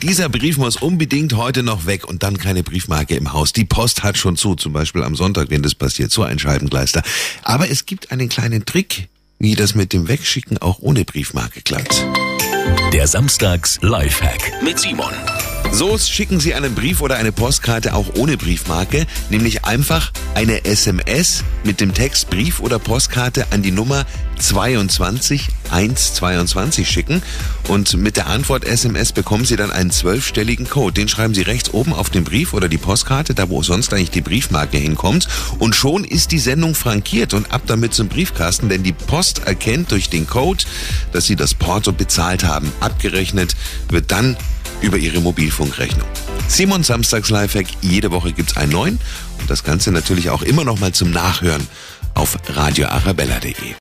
Dieser Brief muss unbedingt heute noch weg und dann keine Briefmarke im Haus. Die Post hat schon zu, zum Beispiel am Sonntag, wenn das passiert, so ein Scheibengleister. Aber es gibt einen kleinen Trick, wie das mit dem Wegschicken auch ohne Briefmarke klappt. Der Samstags Lifehack mit Simon. So schicken Sie einen Brief oder eine Postkarte auch ohne Briefmarke, nämlich einfach eine SMS mit dem Text Brief oder Postkarte an die Nummer 22122 schicken und mit der Antwort SMS bekommen Sie dann einen zwölfstelligen Code. Den schreiben Sie rechts oben auf den Brief oder die Postkarte, da wo sonst eigentlich die Briefmarke hinkommt und schon ist die Sendung frankiert und ab damit zum Briefkasten, denn die Post erkennt durch den Code, dass Sie das Porto bezahlt haben. Abgerechnet wird dann über Ihre Mobilfunkrechnung. Simon Samstags Lifehack, jede Woche gibt's einen neuen und das Ganze natürlich auch immer noch mal zum Nachhören auf radioarabella.de.